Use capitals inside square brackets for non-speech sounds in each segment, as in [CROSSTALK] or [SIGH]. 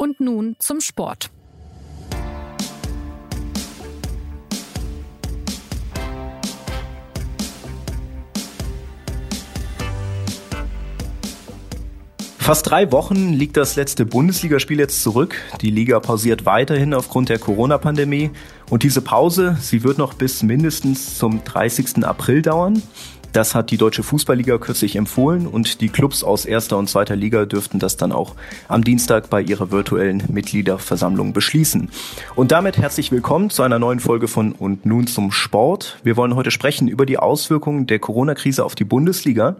Und nun zum Sport. Fast drei Wochen liegt das letzte Bundesligaspiel jetzt zurück. Die Liga pausiert weiterhin aufgrund der Corona-Pandemie. Und diese Pause, sie wird noch bis mindestens zum 30. April dauern. Das hat die Deutsche Fußballliga kürzlich empfohlen und die Clubs aus erster und zweiter Liga dürften das dann auch am Dienstag bei ihrer virtuellen Mitgliederversammlung beschließen. Und damit herzlich willkommen zu einer neuen Folge von Und nun zum Sport. Wir wollen heute sprechen über die Auswirkungen der Corona-Krise auf die Bundesliga.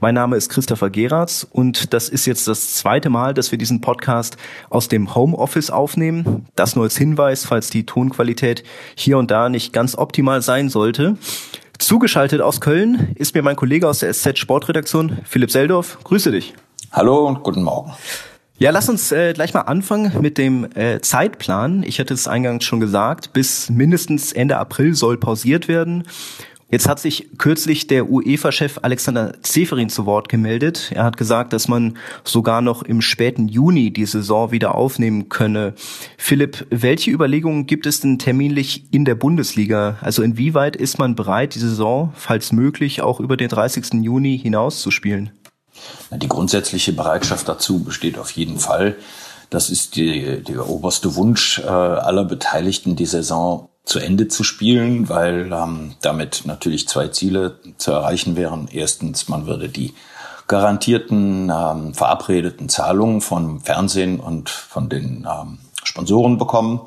Mein Name ist Christopher Geratz und das ist jetzt das zweite Mal, dass wir diesen Podcast aus dem Homeoffice aufnehmen. Das nur als Hinweis, falls die Tonqualität hier und da nicht ganz optimal sein sollte. Zugeschaltet aus Köln ist mir mein Kollege aus der SZ Sportredaktion, Philipp Seldorf. Grüße dich. Hallo und guten Morgen. Ja, lass uns äh, gleich mal anfangen mit dem äh, Zeitplan. Ich hatte es eingangs schon gesagt, bis mindestens Ende April soll pausiert werden. Jetzt hat sich kürzlich der UEFA-Chef Alexander Zeferin zu Wort gemeldet. Er hat gesagt, dass man sogar noch im späten Juni die Saison wieder aufnehmen könne. Philipp, welche Überlegungen gibt es denn terminlich in der Bundesliga? Also inwieweit ist man bereit, die Saison, falls möglich, auch über den 30. Juni hinaus zu spielen? Die grundsätzliche Bereitschaft dazu besteht auf jeden Fall. Das ist die, der oberste Wunsch äh, aller Beteiligten, die Saison zu Ende zu spielen, weil ähm, damit natürlich zwei Ziele zu erreichen wären. Erstens, man würde die garantierten ähm, verabredeten Zahlungen vom Fernsehen und von den ähm, Sponsoren bekommen.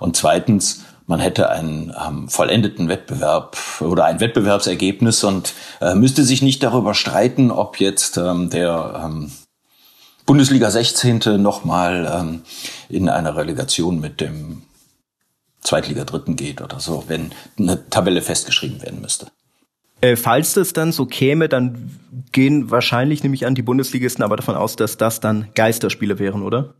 Und zweitens, man hätte einen ähm, vollendeten Wettbewerb oder ein Wettbewerbsergebnis und äh, müsste sich nicht darüber streiten, ob jetzt ähm, der ähm, Bundesliga 16. nochmal ähm, in einer Relegation mit dem Zweitliga Dritten geht oder so, wenn eine Tabelle festgeschrieben werden müsste. Äh, falls das dann so käme, dann gehen wahrscheinlich nämlich an die Bundesligisten aber davon aus, dass das dann Geisterspiele wären, oder?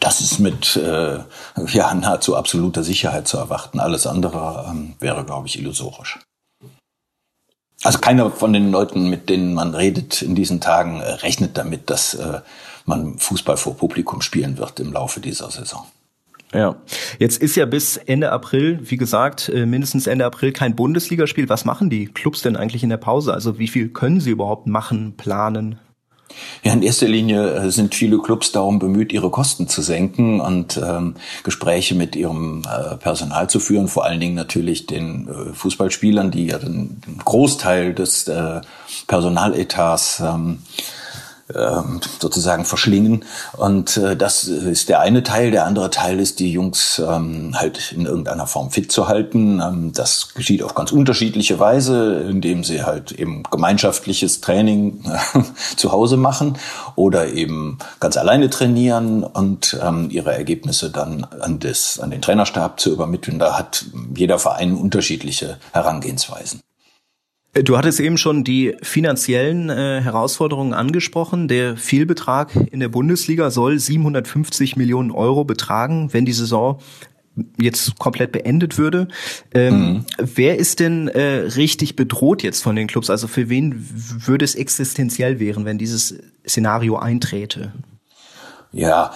Das ist mit äh, ja nahezu absoluter Sicherheit zu erwarten. Alles andere ähm, wäre, glaube ich, illusorisch. Also keiner von den Leuten, mit denen man redet in diesen Tagen, äh, rechnet damit, dass äh, man Fußball vor Publikum spielen wird im Laufe dieser Saison. Ja, jetzt ist ja bis Ende April, wie gesagt, äh, mindestens Ende April kein Bundesligaspiel. Was machen die Clubs denn eigentlich in der Pause? Also wie viel können sie überhaupt machen, planen? Ja, in erster Linie äh, sind viele Clubs darum bemüht, ihre Kosten zu senken und ähm, Gespräche mit ihrem äh, Personal zu führen, vor allen Dingen natürlich den äh, Fußballspielern, die ja den, den Großteil des äh, Personaletats ähm, sozusagen verschlingen. Und äh, das ist der eine Teil. Der andere Teil ist, die Jungs ähm, halt in irgendeiner Form fit zu halten. Ähm, das geschieht auf ganz unterschiedliche Weise, indem sie halt eben gemeinschaftliches Training äh, [LAUGHS] zu Hause machen oder eben ganz alleine trainieren und ähm, ihre Ergebnisse dann an, das, an den Trainerstab zu übermitteln. Da hat jeder Verein unterschiedliche Herangehensweisen. Du hattest eben schon die finanziellen äh, Herausforderungen angesprochen. Der Fehlbetrag in der Bundesliga soll 750 Millionen Euro betragen, wenn die Saison jetzt komplett beendet würde. Ähm, mhm. Wer ist denn äh, richtig bedroht jetzt von den Clubs? Also für wen würde es existenziell wären, wenn dieses Szenario einträte? Ja,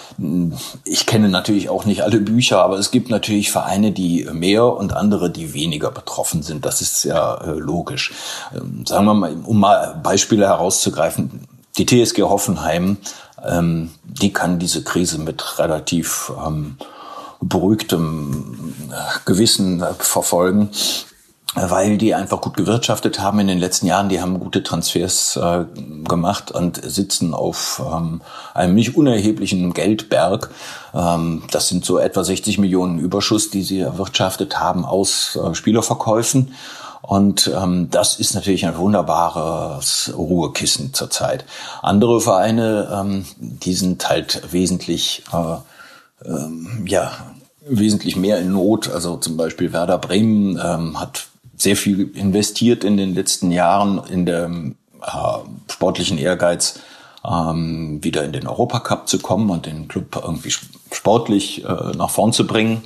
ich kenne natürlich auch nicht alle Bücher, aber es gibt natürlich Vereine, die mehr und andere, die weniger betroffen sind. Das ist ja äh, logisch. Ähm, sagen wir mal, um mal Beispiele herauszugreifen, die TSG Hoffenheim, ähm, die kann diese Krise mit relativ ähm, beruhigtem äh, Gewissen äh, verfolgen weil die einfach gut gewirtschaftet haben in den letzten Jahren. Die haben gute Transfers äh, gemacht und sitzen auf ähm, einem nicht unerheblichen Geldberg. Ähm, das sind so etwa 60 Millionen Überschuss, die sie erwirtschaftet haben aus äh, Spielerverkäufen. Und ähm, das ist natürlich ein wunderbares Ruhekissen zurzeit. Andere Vereine, ähm, die sind halt wesentlich, äh, ähm, ja, wesentlich mehr in Not. Also zum Beispiel Werder Bremen ähm, hat sehr viel investiert in den letzten Jahren in der äh, sportlichen Ehrgeiz, ähm, wieder in den Europacup zu kommen und den Club irgendwie sportlich äh, nach vorn zu bringen.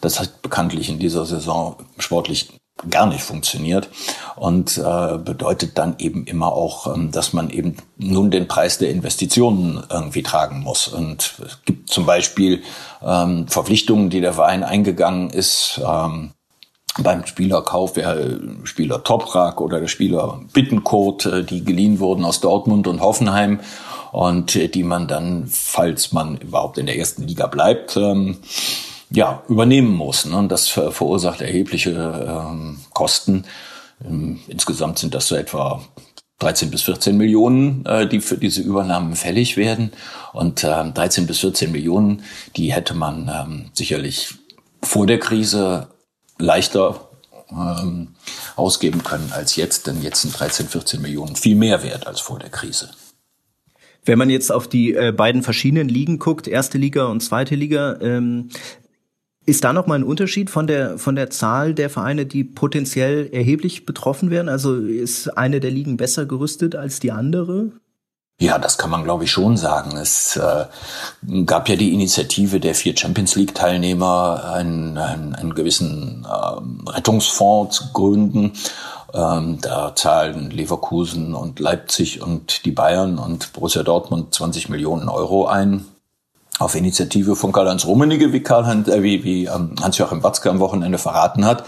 Das hat bekanntlich in dieser Saison sportlich gar nicht funktioniert und äh, bedeutet dann eben immer auch, ähm, dass man eben nun den Preis der Investitionen irgendwie tragen muss. Und es gibt zum Beispiel ähm, Verpflichtungen, die der Verein eingegangen ist. Ähm, beim Spielerkauf, der Spieler Toprak oder der Spieler Bittenkurt, äh, die geliehen wurden aus Dortmund und Hoffenheim und äh, die man dann, falls man überhaupt in der ersten Liga bleibt, ähm, ja, übernehmen muss. Ne? Und das verursacht erhebliche ähm, Kosten. Ähm, insgesamt sind das so etwa 13 bis 14 Millionen, äh, die für diese Übernahmen fällig werden. Und äh, 13 bis 14 Millionen, die hätte man ähm, sicherlich vor der Krise leichter ähm, ausgeben können als jetzt, denn jetzt sind 13, 14 Millionen viel mehr wert als vor der Krise. Wenn man jetzt auf die äh, beiden verschiedenen Ligen guckt, erste Liga und zweite Liga, ähm, ist da noch mal ein Unterschied von der von der Zahl der Vereine, die potenziell erheblich betroffen werden? Also ist eine der Ligen besser gerüstet als die andere? Ja, das kann man glaube ich schon sagen. Es äh, gab ja die Initiative der vier Champions League Teilnehmer, einen, einen, einen gewissen äh, Rettungsfonds zu gründen. Ähm, da zahlen Leverkusen und Leipzig und die Bayern und Borussia Dortmund 20 Millionen Euro ein auf Initiative von Karl-Heinz Rummenigge, wie, Karl äh, wie, wie ähm, Hans-Joachim Watzke am Wochenende verraten hat.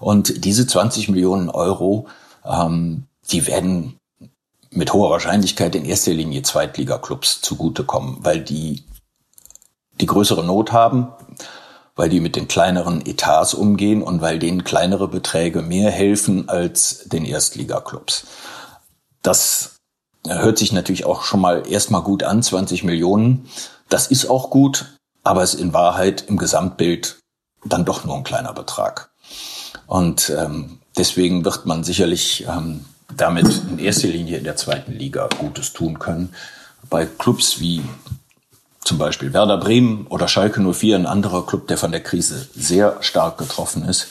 Und diese 20 Millionen Euro, ähm, die werden mit hoher Wahrscheinlichkeit in erster Linie Zweitligaklubs zugutekommen, weil die die größere Not haben, weil die mit den kleineren Etats umgehen und weil denen kleinere Beträge mehr helfen als den Erstligaklubs. Das hört sich natürlich auch schon mal erstmal gut an, 20 Millionen. Das ist auch gut, aber es ist in Wahrheit im Gesamtbild dann doch nur ein kleiner Betrag. Und ähm, deswegen wird man sicherlich ähm, damit in erster Linie in der zweiten Liga Gutes tun können. Bei Clubs wie zum Beispiel Werder Bremen oder Schalke 04, ein anderer Club, der von der Krise sehr stark getroffen ist,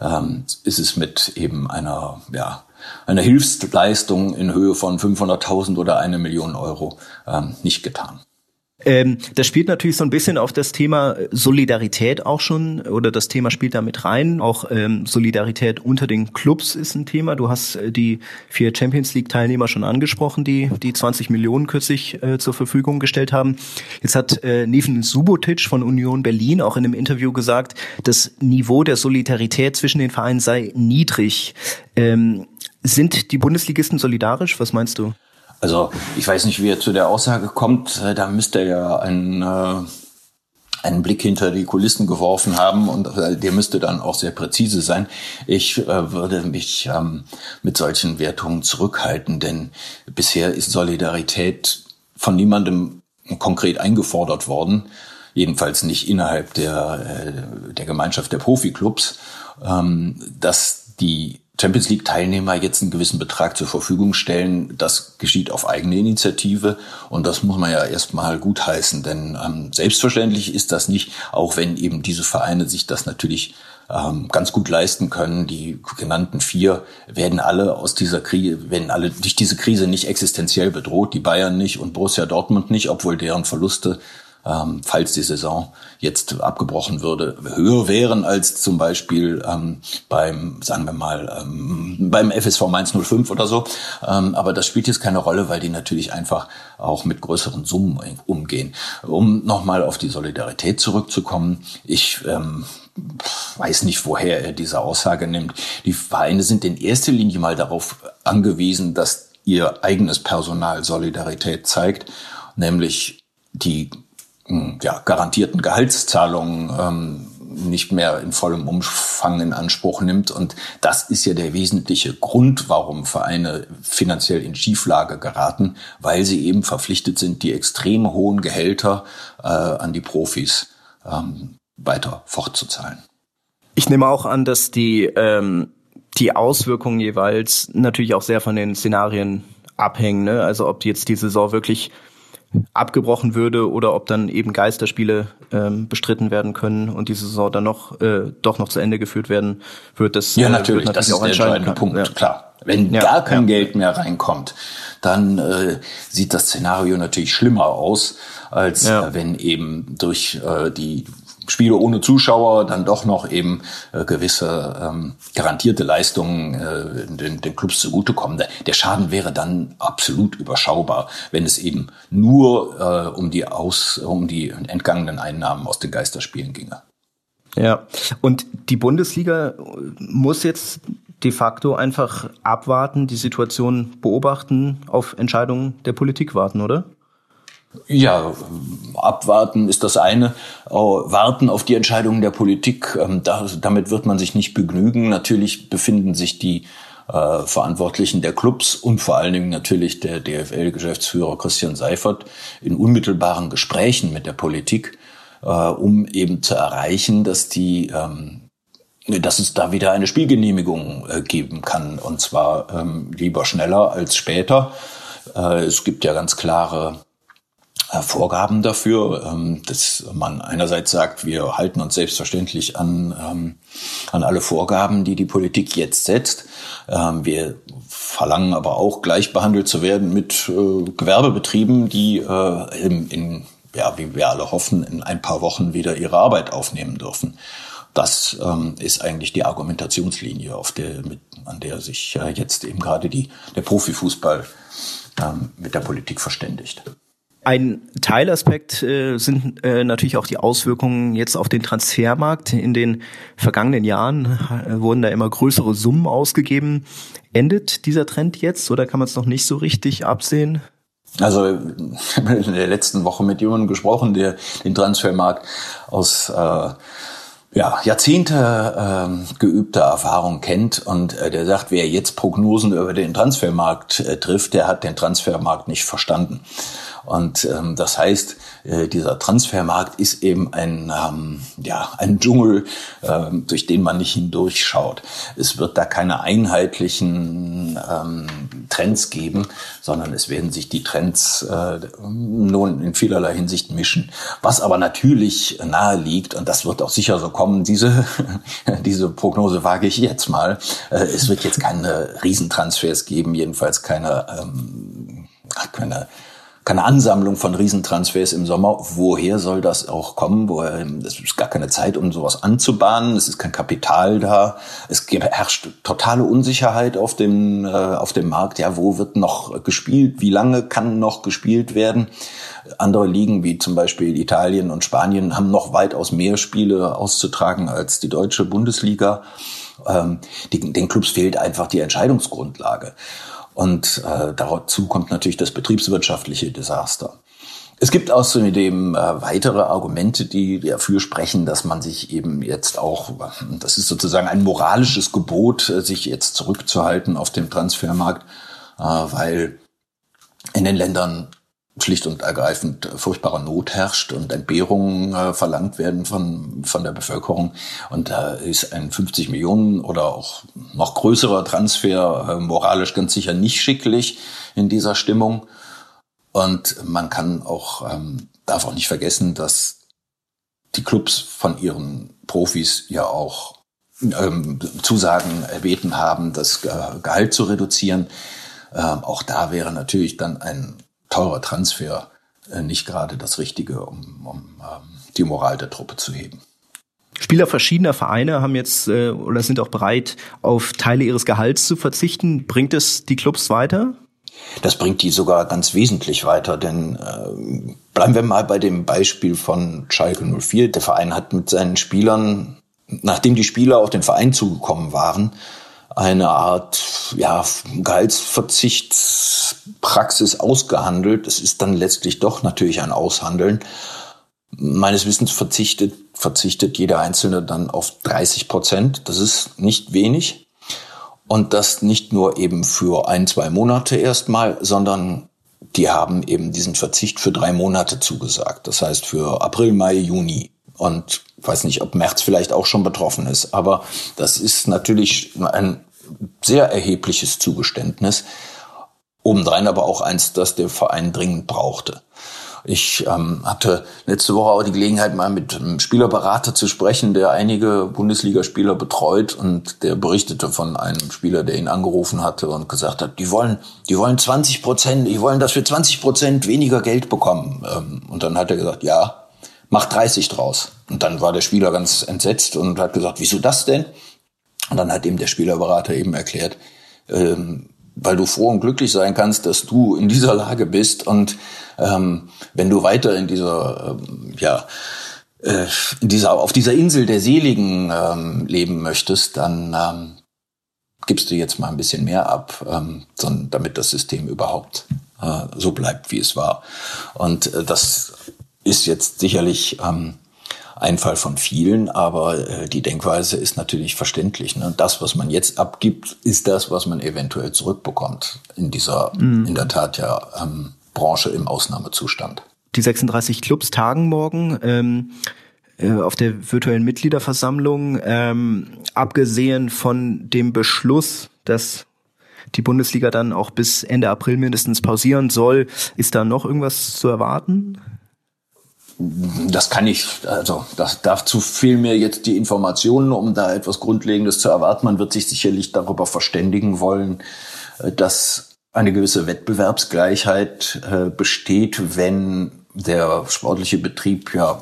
ähm, ist es mit eben einer, ja, einer Hilfsleistung in Höhe von 500.000 oder eine Million Euro ähm, nicht getan. Ähm, das spielt natürlich so ein bisschen auf das Thema Solidarität auch schon, oder das Thema spielt da mit rein. Auch ähm, Solidarität unter den Clubs ist ein Thema. Du hast äh, die vier Champions League-Teilnehmer schon angesprochen, die die 20 Millionen kürzlich äh, zur Verfügung gestellt haben. Jetzt hat äh, Neven Subotic von Union Berlin auch in einem Interview gesagt, das Niveau der Solidarität zwischen den Vereinen sei niedrig. Ähm, sind die Bundesligisten solidarisch? Was meinst du? Also ich weiß nicht, wie er zu der Aussage kommt. Äh, da müsste er ja einen, äh, einen Blick hinter die Kulissen geworfen haben und äh, der müsste dann auch sehr präzise sein. Ich äh, würde mich ähm, mit solchen Wertungen zurückhalten, denn bisher ist Solidarität von niemandem konkret eingefordert worden, jedenfalls nicht innerhalb der, äh, der Gemeinschaft der Profiklubs, ähm, dass die Champions League Teilnehmer jetzt einen gewissen Betrag zur Verfügung stellen, das geschieht auf eigene Initiative und das muss man ja erstmal gutheißen, denn ähm, selbstverständlich ist das nicht, auch wenn eben diese Vereine sich das natürlich ähm, ganz gut leisten können. Die genannten vier werden alle aus dieser Krise, werden alle durch diese Krise nicht existenziell bedroht, die Bayern nicht und Borussia Dortmund nicht, obwohl deren Verluste ähm, falls die Saison jetzt abgebrochen würde, höher wären als zum Beispiel ähm, beim, sagen wir mal, ähm, beim FSV Mainz 05 oder so. Ähm, aber das spielt jetzt keine Rolle, weil die natürlich einfach auch mit größeren Summen umgehen. Um nochmal auf die Solidarität zurückzukommen, ich ähm, weiß nicht, woher er diese Aussage nimmt. Die Vereine sind in erster Linie mal darauf angewiesen, dass ihr eigenes Personal Solidarität zeigt, nämlich die ja, garantierten Gehaltszahlungen ähm, nicht mehr in vollem Umfang in Anspruch nimmt. Und das ist ja der wesentliche Grund, warum Vereine finanziell in Schieflage geraten, weil sie eben verpflichtet sind, die extrem hohen Gehälter äh, an die Profis ähm, weiter fortzuzahlen. Ich nehme auch an, dass die, ähm, die Auswirkungen jeweils natürlich auch sehr von den Szenarien abhängen. Ne? Also ob jetzt die Saison wirklich abgebrochen würde oder ob dann eben Geisterspiele ähm, bestritten werden können und die Saison dann noch äh, doch noch zu Ende geführt werden wird. Das ja natürlich, äh, natürlich das ist der entscheidende Punkt. Ja. Klar, wenn ja, gar kein ja. Geld mehr reinkommt, dann äh, sieht das Szenario natürlich schlimmer aus, als äh, wenn eben durch äh, die Spiele ohne Zuschauer dann doch noch eben äh, gewisse ähm, garantierte Leistungen äh, den, den Clubs zugutekommen. Der, der Schaden wäre dann absolut überschaubar, wenn es eben nur äh, um die aus um die entgangenen Einnahmen aus den Geisterspielen ginge. Ja, und die Bundesliga muss jetzt de facto einfach abwarten, die Situation beobachten, auf Entscheidungen der Politik warten, oder? Ja, abwarten ist das eine. Warten auf die Entscheidungen der Politik, ähm, damit wird man sich nicht begnügen. Natürlich befinden sich die äh, Verantwortlichen der Clubs und vor allen Dingen natürlich der DFL-Geschäftsführer Christian Seifert in unmittelbaren Gesprächen mit der Politik, äh, um eben zu erreichen, dass die ähm, dass es da wieder eine Spielgenehmigung äh, geben kann und zwar ähm, lieber schneller als später. es gibt ja ganz klare äh, Vorgaben dafür, ähm, dass man einerseits sagt, wir halten uns selbstverständlich an, ähm, an alle Vorgaben, die die Politik jetzt setzt. Ähm, wir verlangen aber auch gleich behandelt zu werden mit äh, Gewerbebetrieben, die äh, in, in, ja, wie wir alle hoffen, in ein paar Wochen wieder ihre Arbeit aufnehmen dürfen. Das ist eigentlich die Argumentationslinie, auf der, mit, an der sich äh, jetzt eben gerade die, der Profifußball mit der Politik verständigt. Ein Teilaspekt äh, sind äh, natürlich auch die Auswirkungen jetzt auf den Transfermarkt. In den vergangenen Jahren äh, wurden da immer größere Summen ausgegeben. Endet dieser Trend jetzt oder kann man es noch nicht so richtig absehen? Also ich habe in der letzten Woche mit jemandem gesprochen, der den Transfermarkt aus äh, ja, Jahrzehnte äh, geübter Erfahrung kennt und äh, der sagt, wer jetzt Prognosen über den Transfermarkt äh, trifft, der hat den Transfermarkt nicht verstanden. Und ähm, das heißt, äh, dieser Transfermarkt ist eben ein, ähm, ja, ein Dschungel, äh, durch den man nicht hindurchschaut. Es wird da keine einheitlichen ähm, Trends geben, sondern es werden sich die Trends äh, nun in vielerlei Hinsicht mischen. Was aber natürlich nahe liegt, und das wird auch sicher so kommen, diese, [LAUGHS] diese Prognose wage ich jetzt mal, äh, es wird jetzt keine Riesentransfers geben, jedenfalls keine, ähm, keine keine Ansammlung von Riesentransfers im Sommer. Woher soll das auch kommen? Woher, es ist gar keine Zeit, um sowas anzubahnen. Es ist kein Kapital da. Es herrscht totale Unsicherheit auf dem, äh, auf dem Markt. Ja, wo wird noch gespielt? Wie lange kann noch gespielt werden? Andere Ligen, wie zum Beispiel Italien und Spanien, haben noch weitaus mehr Spiele auszutragen als die deutsche Bundesliga. Ähm, die, den Clubs fehlt einfach die Entscheidungsgrundlage. Und äh, dazu kommt natürlich das betriebswirtschaftliche Desaster. Es gibt außerdem äh, weitere Argumente, die dafür sprechen, dass man sich eben jetzt auch, das ist sozusagen ein moralisches Gebot, äh, sich jetzt zurückzuhalten auf dem Transfermarkt, äh, weil in den Ländern schlicht und ergreifend furchtbarer Not herrscht und Entbehrungen äh, verlangt werden von, von der Bevölkerung. Und da ist ein 50 Millionen oder auch noch größerer Transfer äh, moralisch ganz sicher nicht schicklich in dieser Stimmung. Und man kann auch, ähm, darf auch nicht vergessen, dass die Clubs von ihren Profis ja auch ähm, Zusagen erbeten haben, das Gehalt zu reduzieren. Ähm, auch da wäre natürlich dann ein teurer Transfer äh, nicht gerade das Richtige, um, um ähm, die Moral der Truppe zu heben. Spieler verschiedener Vereine haben jetzt äh, oder sind auch bereit, auf Teile ihres Gehalts zu verzichten. Bringt es die Clubs weiter? Das bringt die sogar ganz wesentlich weiter, denn äh, bleiben wir mal bei dem Beispiel von Schalke 04. Der Verein hat mit seinen Spielern, nachdem die Spieler auf den Verein zugekommen waren, eine Art ja, Gehaltsverzichtspraxis ausgehandelt. Es ist dann letztlich doch natürlich ein Aushandeln. Meines Wissens verzichtet, verzichtet jeder Einzelne dann auf 30 Prozent. Das ist nicht wenig. Und das nicht nur eben für ein, zwei Monate erstmal, sondern die haben eben diesen Verzicht für drei Monate zugesagt. Das heißt für April, Mai, Juni. Und weiß nicht, ob März vielleicht auch schon betroffen ist. Aber das ist natürlich ein sehr erhebliches Zugeständnis. Obendrein aber auch eins, das der Verein dringend brauchte. Ich ähm, hatte letzte Woche auch die Gelegenheit, mal mit einem Spielerberater zu sprechen, der einige Bundesligaspieler betreut und der berichtete von einem Spieler, der ihn angerufen hatte und gesagt hat, die wollen, die wollen 20 Prozent, die wollen, dass wir 20 Prozent weniger Geld bekommen. Ähm, und dann hat er gesagt, ja, mach 30 draus. Und dann war der Spieler ganz entsetzt und hat gesagt, wieso das denn? Und dann hat ihm der Spielerberater eben erklärt, ähm, weil du froh und glücklich sein kannst, dass du in dieser Lage bist und ähm, wenn du weiter in dieser, ähm, ja, äh, in dieser, auf dieser Insel der Seligen ähm, leben möchtest, dann ähm, gibst du jetzt mal ein bisschen mehr ab, ähm, damit das System überhaupt äh, so bleibt, wie es war. Und äh, das ist jetzt sicherlich ähm, ein Fall von vielen, aber äh, die Denkweise ist natürlich verständlich. Ne? Das, was man jetzt abgibt, ist das, was man eventuell zurückbekommt in dieser, mhm. in der Tat ja, ähm, Branche im Ausnahmezustand. Die 36 Clubs tagen morgen. Ähm äh, auf der virtuellen Mitgliederversammlung, ähm, abgesehen von dem Beschluss, dass die Bundesliga dann auch bis Ende April mindestens pausieren soll, ist da noch irgendwas zu erwarten? Das kann ich, also das dazu fehlen mir jetzt die Informationen, um da etwas Grundlegendes zu erwarten. Man wird sich sicherlich darüber verständigen wollen, äh, dass eine gewisse Wettbewerbsgleichheit äh, besteht, wenn der sportliche Betrieb ja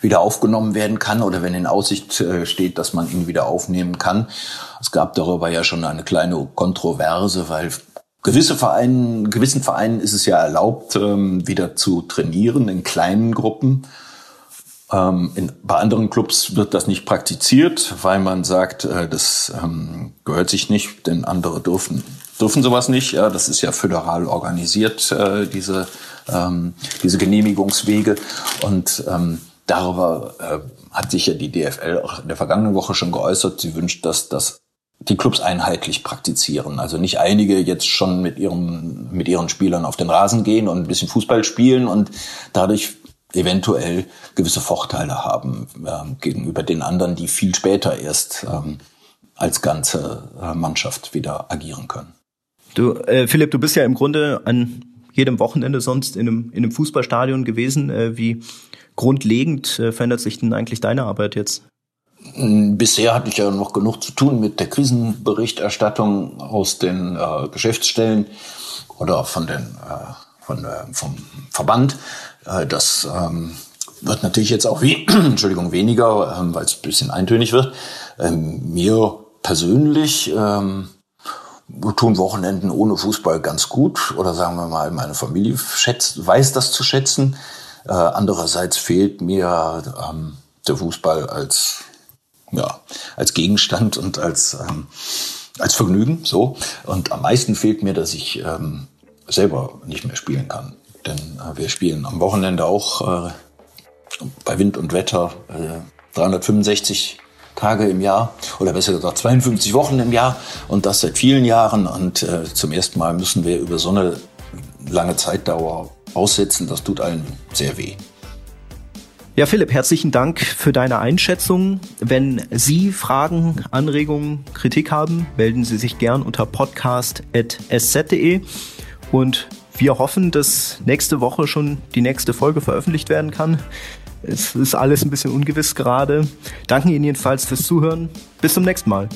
wieder aufgenommen werden kann oder wenn in Aussicht äh, steht, dass man ihn wieder aufnehmen kann. Es gab darüber ja schon eine kleine Kontroverse, weil gewisse Vereinen, gewissen Vereinen ist es ja erlaubt, ähm, wieder zu trainieren in kleinen Gruppen. Ähm, in, bei anderen Clubs wird das nicht praktiziert, weil man sagt, äh, das ähm, gehört sich nicht, denn andere dürfen dürfen sowas nicht. Ja, das ist ja föderal organisiert, äh, diese, ähm, diese Genehmigungswege. Und ähm, darüber äh, hat sich ja die DFL auch in der vergangenen Woche schon geäußert. Sie wünscht, dass das die Clubs einheitlich praktizieren. Also nicht einige jetzt schon mit ihren, mit ihren Spielern auf den Rasen gehen und ein bisschen Fußball spielen und dadurch eventuell gewisse Vorteile haben äh, gegenüber den anderen, die viel später erst ähm, als ganze äh, Mannschaft wieder agieren können. Du, äh, Philipp, du bist ja im Grunde an jedem Wochenende sonst in einem, in einem Fußballstadion gewesen. Äh, wie grundlegend äh, verändert sich denn eigentlich deine Arbeit jetzt? Bisher hatte ich ja noch genug zu tun mit der Krisenberichterstattung aus den äh, Geschäftsstellen oder von den äh, von, äh, vom Verband. Äh, das ähm, wird natürlich jetzt auch wie, [CLEARS THROAT] Entschuldigung, weniger, ähm, weil es ein bisschen eintönig wird. Ähm, mir persönlich ähm, tun Wochenenden ohne Fußball ganz gut oder sagen wir mal, meine Familie schätzt, weiß das zu schätzen. Äh, andererseits fehlt mir ähm, der Fußball als ja als Gegenstand und als ähm, als Vergnügen so und am meisten fehlt mir, dass ich ähm, selber nicht mehr spielen kann, denn äh, wir spielen am Wochenende auch äh, bei Wind und Wetter äh, 365 Tage im Jahr oder besser gesagt 52 Wochen im Jahr und das seit vielen Jahren. Und äh, zum ersten Mal müssen wir über so eine lange Zeitdauer aussetzen. Das tut allen sehr weh. Ja, Philipp, herzlichen Dank für deine Einschätzung. Wenn Sie Fragen, Anregungen, Kritik haben, melden Sie sich gern unter podcast.sz.de und wir hoffen, dass nächste Woche schon die nächste Folge veröffentlicht werden kann. Es ist alles ein bisschen ungewiss gerade. Danke Ihnen jedenfalls fürs Zuhören. Bis zum nächsten Mal.